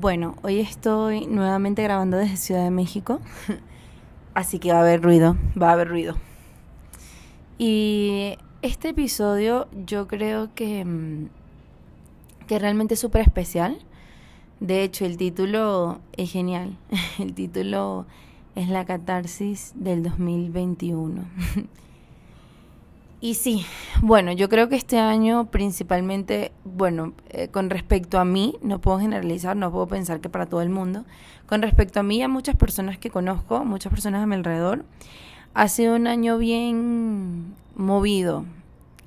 Bueno, hoy estoy nuevamente grabando desde Ciudad de México, así que va a haber ruido, va a haber ruido. Y este episodio yo creo que, mm, que realmente es súper especial. De hecho, el título es genial. El título es la catarsis del 2021. Y sí, bueno, yo creo que este año principalmente, bueno, eh, con respecto a mí, no puedo generalizar, no puedo pensar que para todo el mundo, con respecto a mí, a muchas personas que conozco, muchas personas a mi alrededor, ha sido un año bien movido.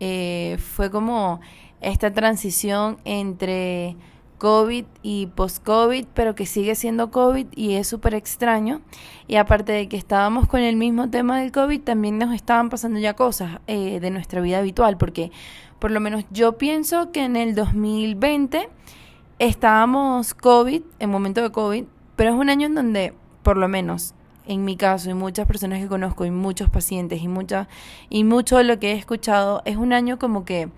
Eh, fue como esta transición entre COVID y post-COVID, pero que sigue siendo COVID y es súper extraño. Y aparte de que estábamos con el mismo tema del COVID, también nos estaban pasando ya cosas eh, de nuestra vida habitual, porque por lo menos yo pienso que en el 2020 estábamos COVID, en momento de COVID, pero es un año en donde, por lo menos en mi caso y muchas personas que conozco y muchos pacientes y mucha y mucho de lo que he escuchado es un año como que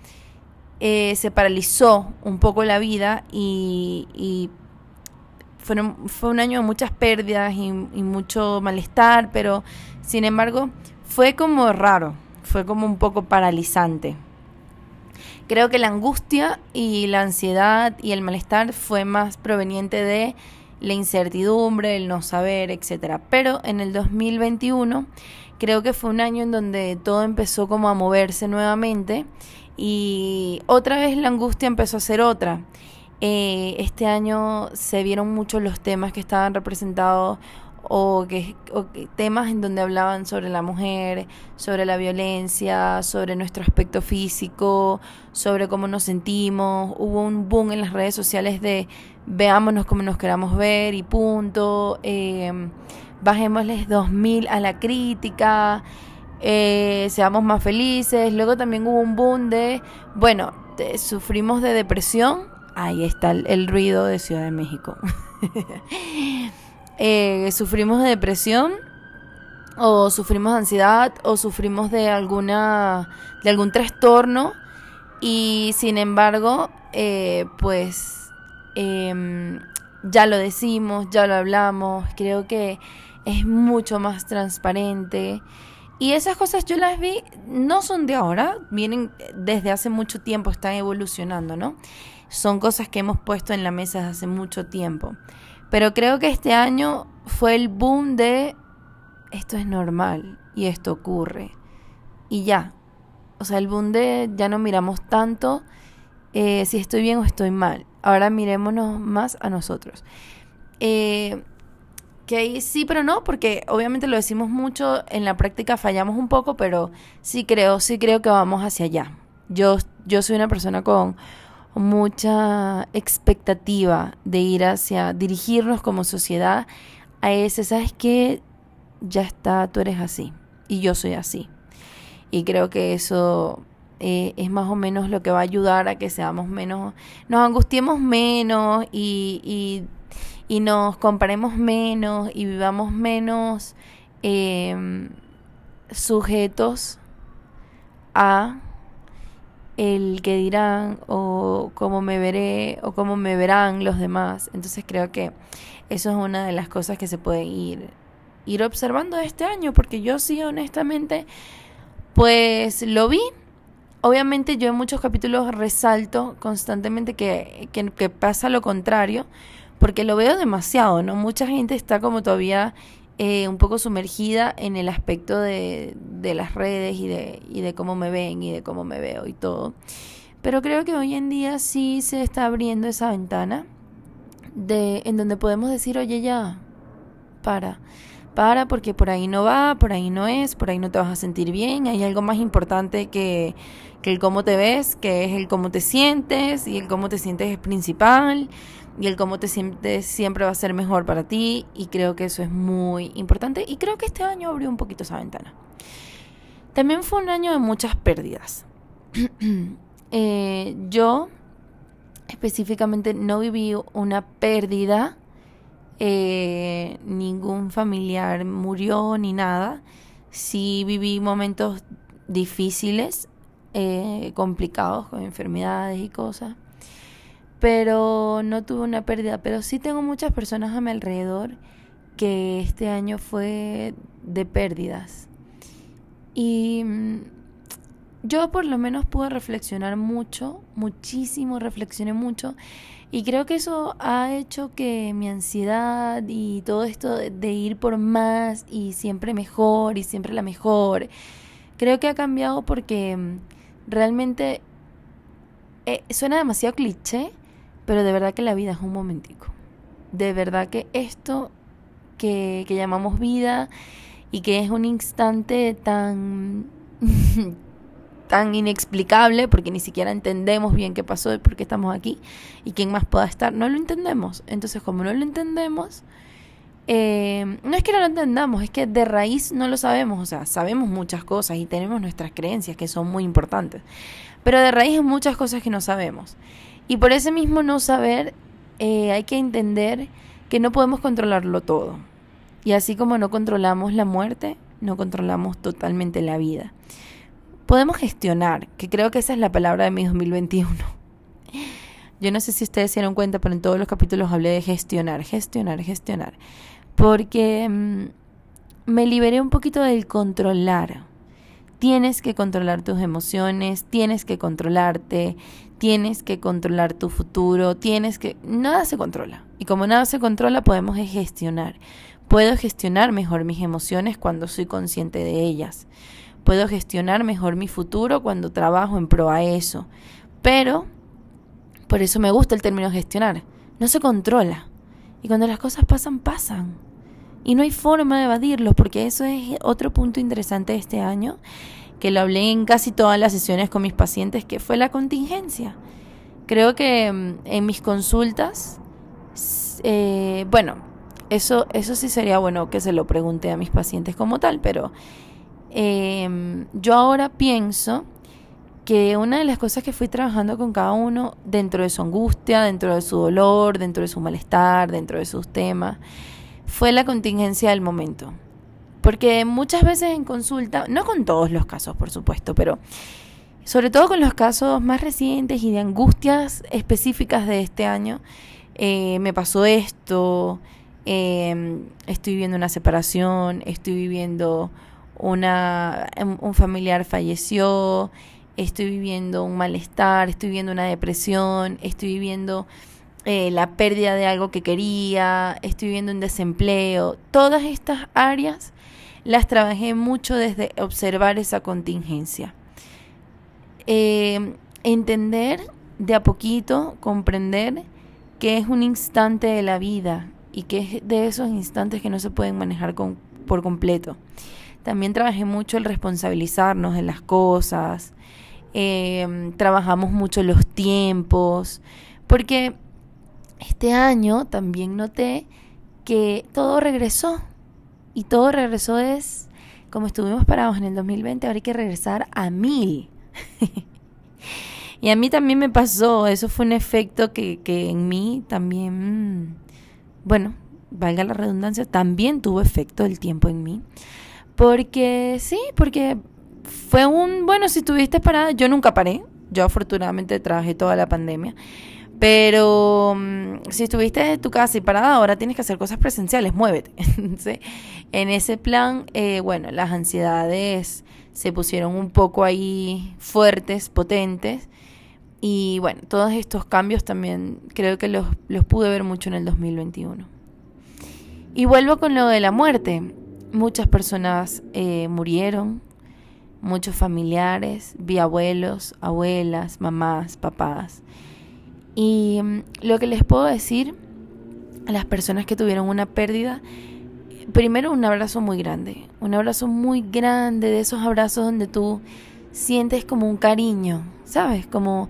eh, se paralizó un poco la vida y, fue un año de muchas pérdidas y, y, mucho malestar, pero sin embargo fue como raro, fue como un poco paralizante. Creo que la angustia y la ansiedad y el malestar fue más proveniente de la incertidumbre, el no saber, etcétera. Pero en el 2021 creo que fue un año en donde todo empezó como a moverse nuevamente y otra vez la angustia empezó a ser otra. Eh, este año se vieron muchos los temas que estaban representados o, que, temas en donde hablaban sobre la mujer, sobre la violencia, sobre nuestro aspecto físico, sobre cómo nos sentimos. Hubo un boom en las redes sociales de veámonos como nos queramos ver y punto. Eh, bajémosles 2000 a la crítica eh, seamos más felices. Luego también hubo un boom de, bueno, sufrimos de depresión. Ahí está el, ruido de Ciudad de México. Eh, sufrimos de depresión o sufrimos de ansiedad o sufrimos de alguna de algún trastorno y sin embargo eh, pues em, ya lo decimos ya lo hablamos creo que es mucho más transparente y esas cosas yo las vi, no son de ahora, vienen desde hace mucho tiempo, están evolucionando, ¿no? Son cosas que hemos puesto en la mesa desde hace mucho tiempo. Pero creo que este año fue el boom de esto es normal y esto ocurre. Y ya. O sea, el boom de ya no miramos tanto eh, si estoy bien o estoy mal. Ahora mirémonos más a nosotros. Eh, que sí, pero no, porque obviamente lo decimos mucho, en la práctica fallamos un poco, pero sí creo, sí creo que vamos hacia allá. Yo, yo soy una persona con mucha expectativa de ir hacia, dirigirnos como sociedad a ese, ¿sabes qué? Ya está, tú eres así y yo soy así. Y creo que eso eh, es más o menos lo que va a ayudar a que seamos menos, nos angustiemos menos y y nos comparemos menos y vivamos menos em, sujetos a el que dirán o cómo me veré o cómo me verán los demás. Entonces creo que eso es una de las cosas que se puede ir, ir observando este año, porque yo sí honestamente, pues lo vi. Obviamente yo en muchos capítulos resalto constantemente que, que, que pasa lo contrario, porque lo veo demasiado, ¿no? Mucha gente está como todavía eh, un poco sumergida en el aspecto de, de las redes y de, y de cómo me ven y de cómo me veo y todo. Pero creo que hoy en día sí se está abriendo esa ventana de en donde podemos decir, oye ya, para, para porque por ahí no va, por ahí no es, por ahí no te vas a sentir bien, hay algo más importante que, que el cómo te ves, que es el cómo te sientes y el cómo te sientes es principal y el cómo te sientes siempre va a ser mejor para ti y creo que eso es muy importante y creo que este año abrió un poquito esa ventana. También fue un año de muchas pérdidas. Eh, yo específicamente no viví una pérdida, eh, ningún familiar murió ni nada. Sí viví momentos difíciles, eh, complicados con enfermedades y cosas pero no tuve una pérdida. Pero sí tengo muchas personas a mi alrededor que este año fue de pérdidas. Y mm, yo por lo menos pude reflexionar mucho, muchísimo, reflexioné mucho. Y creo que eso ha hecho que mi ansiedad y todo esto de ir por más y siempre mejor y siempre la mejor, creo que ha cambiado porque mm, realmente eh, suena demasiado cliché, pero de verdad que la vida es un momentico. De verdad que esto que, que llamamos vida y que es un instante tan tan inexplicable porque ni siquiera entendemos bien qué pasó y por qué estamos aquí y quién más pueda estar, no lo entendemos. Entonces, como no lo entendemos, eh, no es que no lo entendamos, es que de raíz no lo sabemos, o sea, sabemos muchas cosas y tenemos nuestras creencias que son muy importantes, pero de raíz hay muchas cosas que no sabemos. Y por ese mismo no saber, eh, hay que entender que no podemos controlarlo todo. Y así como no controlamos la muerte, no controlamos totalmente la vida. Podemos gestionar, que creo que esa es la palabra de mi 2021. Yo no sé si ustedes se dieron cuenta, pero en todos los capítulos hablé de gestionar, gestionar, gestionar. Porque mm, me liberé un poquito del controlar. Tienes que controlar tus emociones, tienes que controlarte, tienes que controlar tu futuro, tienes que... Nada se controla. Y como nada se controla, podemos gestionar. Puedo gestionar mejor mis emociones cuando soy consciente de ellas. Puedo gestionar mejor mi futuro cuando trabajo en pro a eso. Pero, por eso me gusta el término gestionar. No se controla. Y cuando las cosas pasan, pasan. Y no hay forma de evadirlos, porque eso es otro punto interesante de este año que lo hablé en casi todas las sesiones con mis pacientes, que fue la contingencia. Creo que mm, en mis consultas, eh, bueno, eso, eso sí sería bueno que se lo pregunte a mis pacientes como tal, pero em, yo ahora pienso que una de las cosas que fui trabajando con cada uno dentro de su angustia, dentro de su dolor, dentro de su malestar, dentro de sus temas, fue la contingencia del momento. Porque muchas veces en consulta, no con todos los casos, por supuesto, pero sobre todo con los casos más recientes y de angustias específicas de este año, eh, me pasó esto, em, estoy viviendo una separación, estoy viviendo una, un familiar falleció, estoy viviendo un malestar, estoy viviendo una depresión, estoy viviendo eh, la pérdida de algo que quería, estoy viviendo un desempleo. Todas estas áreas las trabajé mucho desde observar esa contingencia. Eh, entender de a poquito, comprender que es un instante de la vida y que es de esos instantes que no se pueden manejar por completo. También trabajé mucho el responsabilizarnos de las cosas, eh, trabajamos mucho los tiempos, porque este año también noté que todo regresó, y todo regresó es, como estuvimos parados en el 2020, ahora hay que regresar a mil. y a mí también me pasó, eso fue un efecto que, que en mí también, bueno, valga la redundancia, también tuvo efecto el tiempo en mí. Porque sí, porque fue un, bueno, si estuviste parada, yo nunca paré, yo afortunadamente trabajé toda la pandemia. Pero mm, si estuviste en tu casa y parada, ahora tienes que hacer cosas presenciales, muévete. en ese plan, eh, bueno, las ansiedades se pusieron un poco ahí fuertes, potentes. Y bueno, todos estos cambios también creo que los, los pude ver mucho en el 2021. Y vuelvo con lo de la muerte. Muchas personas eh, murieron, muchos familiares, vi abuelos, abuelas, mamás, papás. Y mm, lo que les puedo decir a las personas que tuvieron una pérdida, primero un abrazo muy grande, un abrazo muy grande, de esos abrazos donde tú sientes como un cariño, ¿sabes? Como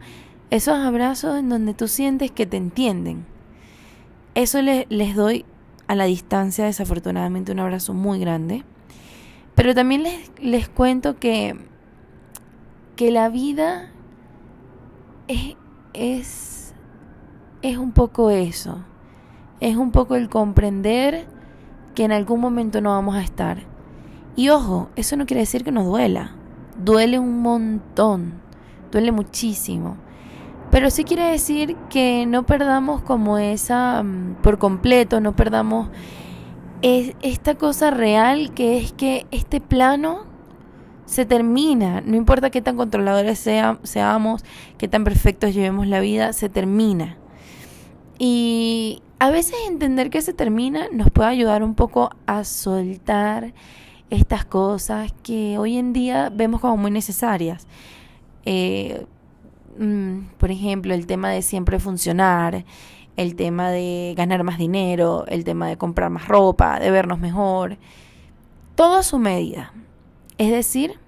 esos abrazos en donde tú sientes que te entienden. Eso les, les doy a la distancia, desafortunadamente, un abrazo muy grande. Pero también les, les cuento que, que la vida es, es es un poco eso. Es un poco el comprender que en algún momento no vamos a estar. Y ojo, eso no quiere decir que nos duela. Duele un montón. Duele muchísimo. Pero sí quiere decir que no perdamos como esa mm, por completo, no perdamos esta cosa real que es que este plano se termina, no importa qué tan controladores seamos, qué tan perfectos llevemos la vida, se termina. Y a veces entender que se termina nos puede ayudar un poco a soltar estas cosas que hoy en día vemos como muy necesarias. Eh, mm, por ejemplo, el tema de siempre funcionar, el tema de ganar más dinero, el tema de comprar más ropa, de vernos mejor, todo a su medida. Es decir,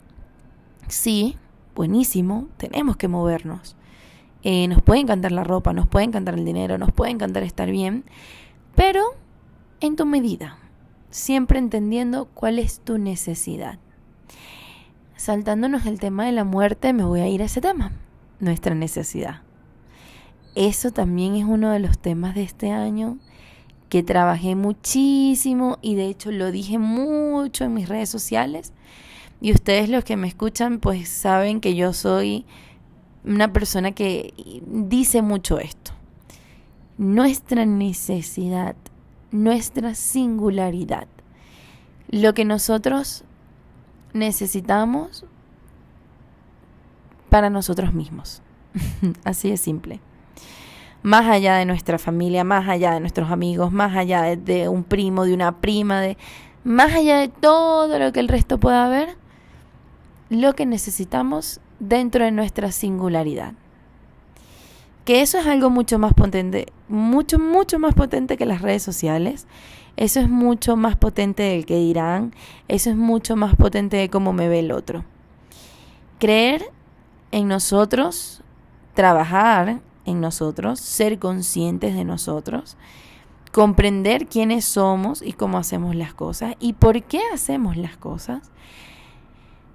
sí, buenísimo, tenemos que movernos. Eh, nos puede encantar la ropa, nos puede encantar el dinero, nos puede encantar estar bien, pero en tu medida, siempre entendiendo cuál es tu necesidad. Saltándonos el tema de la muerte, me voy a ir a ese tema, nuestra necesidad. Eso también es uno de los temas de este año que trabajé muchísimo y de hecho lo dije mucho en mis redes sociales. Y ustedes los que me escuchan pues saben que yo soy una persona que dice mucho esto. Nuestra necesidad, nuestra singularidad, lo que nosotros necesitamos para nosotros mismos. Así de simple. Más allá de nuestra familia, más allá de nuestros amigos, más allá de, un primo, de una prima, de más allá de todo lo que el resto pueda ver, lo que necesitamos dentro de nuestra singularidad. Que eso es algo mucho más potente, mucho, mucho más potente que las redes sociales. Eso es mucho más potente del que dirán. Eso es mucho más potente de cómo me ve el otro. Creer en nosotros, trabajar en nosotros, ser conscientes de nosotros, comprender quiénes somos y cómo hacemos las cosas y por qué hacemos las cosas,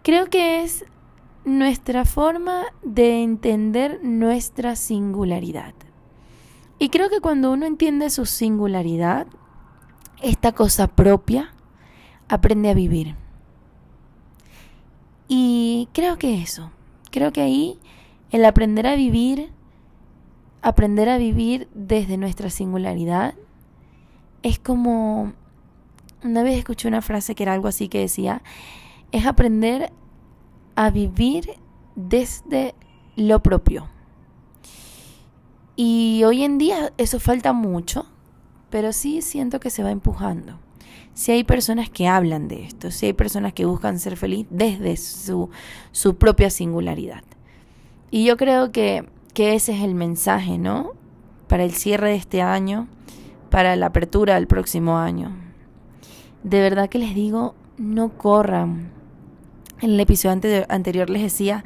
creo que es nuestra forma de entender nuestra singularidad. Y creo que cuando uno entiende su singularidad, esta cosa propia, aprende a vivir. Y creo que eso, creo que ahí el aprender a vivir, aprender a vivir desde nuestra singularidad, es como, una vez escuché una frase que era algo así que decía, es aprender a vivir desde lo propio. Y hoy en día eso falta mucho, pero sí siento que se va empujando. Si hay personas que hablan de esto, si hay personas que buscan ser feliz desde su, su propia singularidad. Y yo creo que, que ese es el mensaje, ¿no? Para el cierre de este año, para la apertura del próximo año. De verdad que les digo, no corran, en el episodio anterior les decía,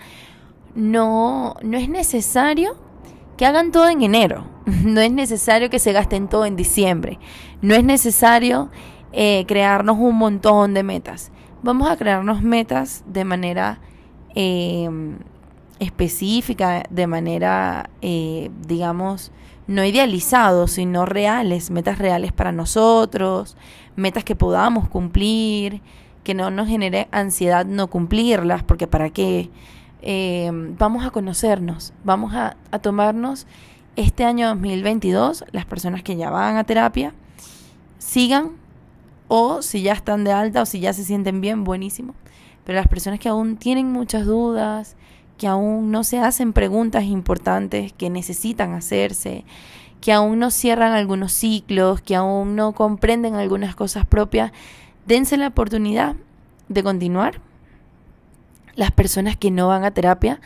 no, no es necesario que hagan todo en enero, no es necesario que se gasten todo en diciembre, no es necesario eh, crearnos un montón de metas. Vamos a crearnos metas de manera em, específica, de manera, eh, digamos, no idealizados, sino reales, metas reales para nosotros, metas que podamos cumplir, que no nos genere ansiedad no cumplirlas, porque para qué. Eh, vamos a conocernos, vamos a, a tomarnos este año 2022, las personas que ya van a terapia, sigan o si ya están de alta o si ya se sienten bien, buenísimo. Pero las personas que aún tienen muchas dudas, que aún no se hacen preguntas importantes que necesitan hacerse, que aún no cierran algunos ciclos, que aún no comprenden algunas cosas propias, dense la oportunidad de continuar. Las personas que no van a terapia,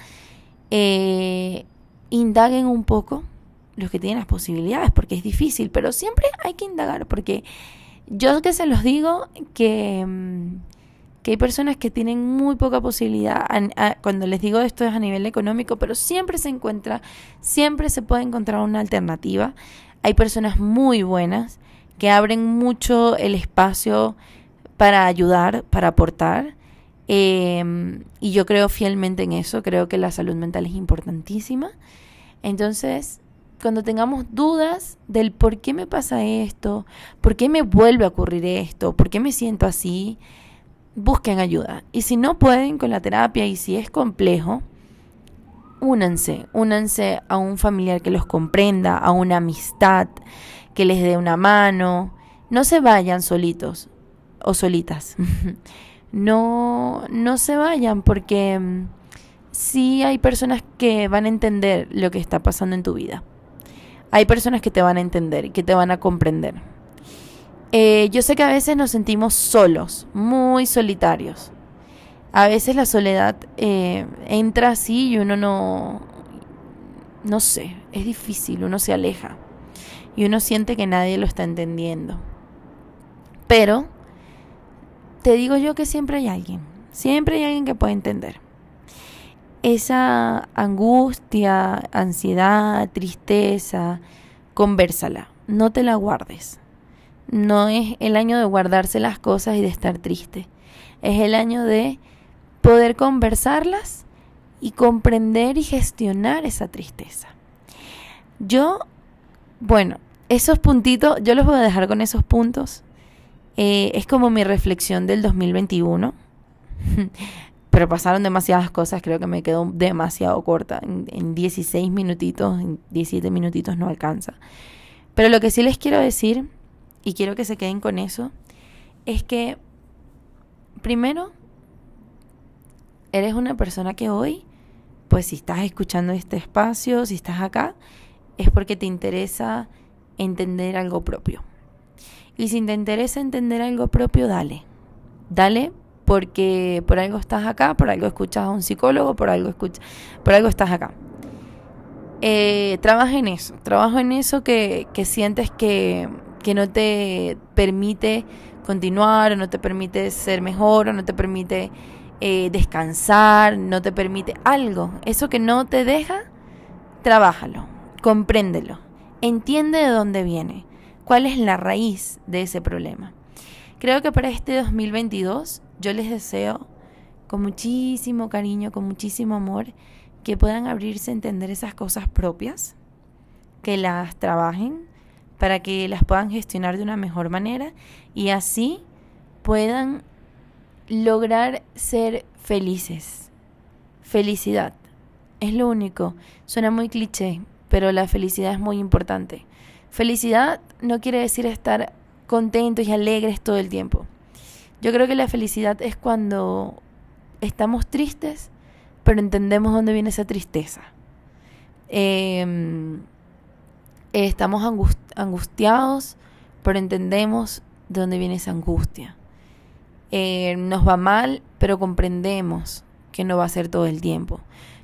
eh, indaguen un poco los que tienen las posibilidades, porque es difícil, pero siempre hay que indagar, porque yo que se los digo que, mm, que hay personas que tienen muy poca posibilidad, cuando les digo esto es a nivel económico, pero siempre se encuentra, siempre se puede encontrar una alternativa. Hay personas muy buenas que abren mucho el espacio para ayudar, para aportar. Em, y yo creo fielmente en eso, creo que la salud mental es importantísima. Entonces, cuando tengamos dudas del por qué me pasa esto, por qué me vuelve a ocurrir esto, por qué me siento así, busquen ayuda. Y si no pueden con la terapia y si es complejo, únanse, únanse a un familiar que los comprenda, a una amistad que les dé una mano. No se vayan solitos o solitas. no, no se vayan porque mm, sí hay personas que van a entender lo que está pasando en tu vida. Hay personas que te van a entender que te van a comprender. Eh, yo sé que a veces nos sentimos solos, muy solitarios. A veces la soledad eh, entra así y uno no, no sé, es difícil, uno se aleja y uno siente que nadie lo está entendiendo. Pero te digo yo que siempre hay alguien, siempre hay alguien que puede entender. Esa angustia, ansiedad, tristeza, conversala, no te la guardes. No es el año de guardarse las cosas y de estar triste. Es el año de poder conversarlas y comprender y gestionar esa tristeza. Yo, bueno, esos puntitos, yo los voy a dejar con esos puntos eh, es como mi reflexión del 2021. Pero pasaron demasiadas cosas, creo que me quedó demasiado corta. En, en 16 minutitos, en 17 minutitos no alcanza. Pero lo que sí les quiero decir, y quiero que se queden con eso, es que primero, eres una persona que hoy, pues si estás escuchando este espacio, si estás acá, es porque te interesa entender algo propio. Y si te interesa entender algo propio, dale. Dale porque por algo estás acá, por algo escuchas a un psicólogo, por algo, escuchas, por algo estás acá. Eh, trabaja en eso, trabaja en eso que, que sientes que, que no te permite continuar, o no te permite ser mejor, o no te permite eh, descansar, no te permite algo. Eso que no te deja, trabájalo, compréndelo, entiende de dónde viene cuál es la raíz de ese problema. Creo que para este 2022 yo les deseo con muchísimo cariño, con muchísimo amor, que puedan abrirse a entender esas cosas propias, que las trabajen para que las puedan gestionar de una mejor manera y así puedan lograr ser felices. Felicidad. Es lo único. Suena muy cliché, pero la felicidad es muy importante. Felicidad no quiere decir estar contentos y alegres todo el tiempo. Yo creo que la felicidad es cuando estamos tristes, pero entendemos dónde viene esa tristeza. Em, estamos angustiados, pero entendemos de dónde viene esa angustia. Em, nos va mal, pero comprendemos que no va a ser todo el tiempo.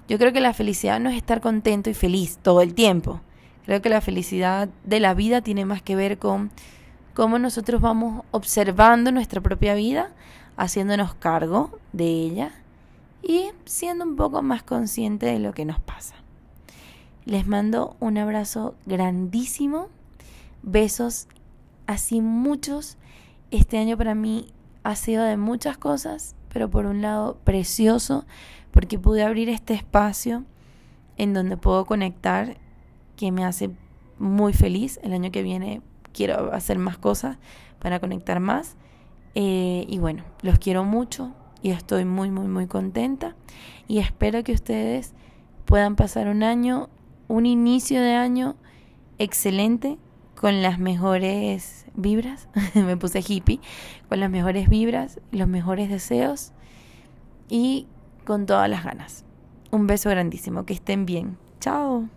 Yo creo que la felicidad no es estar contento y feliz todo el tiempo. Creo que la felicidad de la vida tiene más que ver con cómo nosotros vamos observando nuestra propia vida, haciéndonos cargo de ella y siendo un poco más consciente de lo que nos pasa. Les mando un abrazo grandísimo, besos así muchos. Este año para mí ha sido de muchas cosas, pero por un lado precioso, porque pude abrir este espacio en donde puedo conectar que me hace muy feliz. El año que viene quiero hacer más cosas para conectar más. Eh, y bueno, los quiero mucho y estoy muy, muy, muy contenta. Y espero que ustedes puedan pasar un año, un inicio de año excelente con las mejores vibras. me puse hippie. Con las mejores vibras, los mejores deseos y con todas las ganas. Un beso grandísimo. Que estén bien. Chao.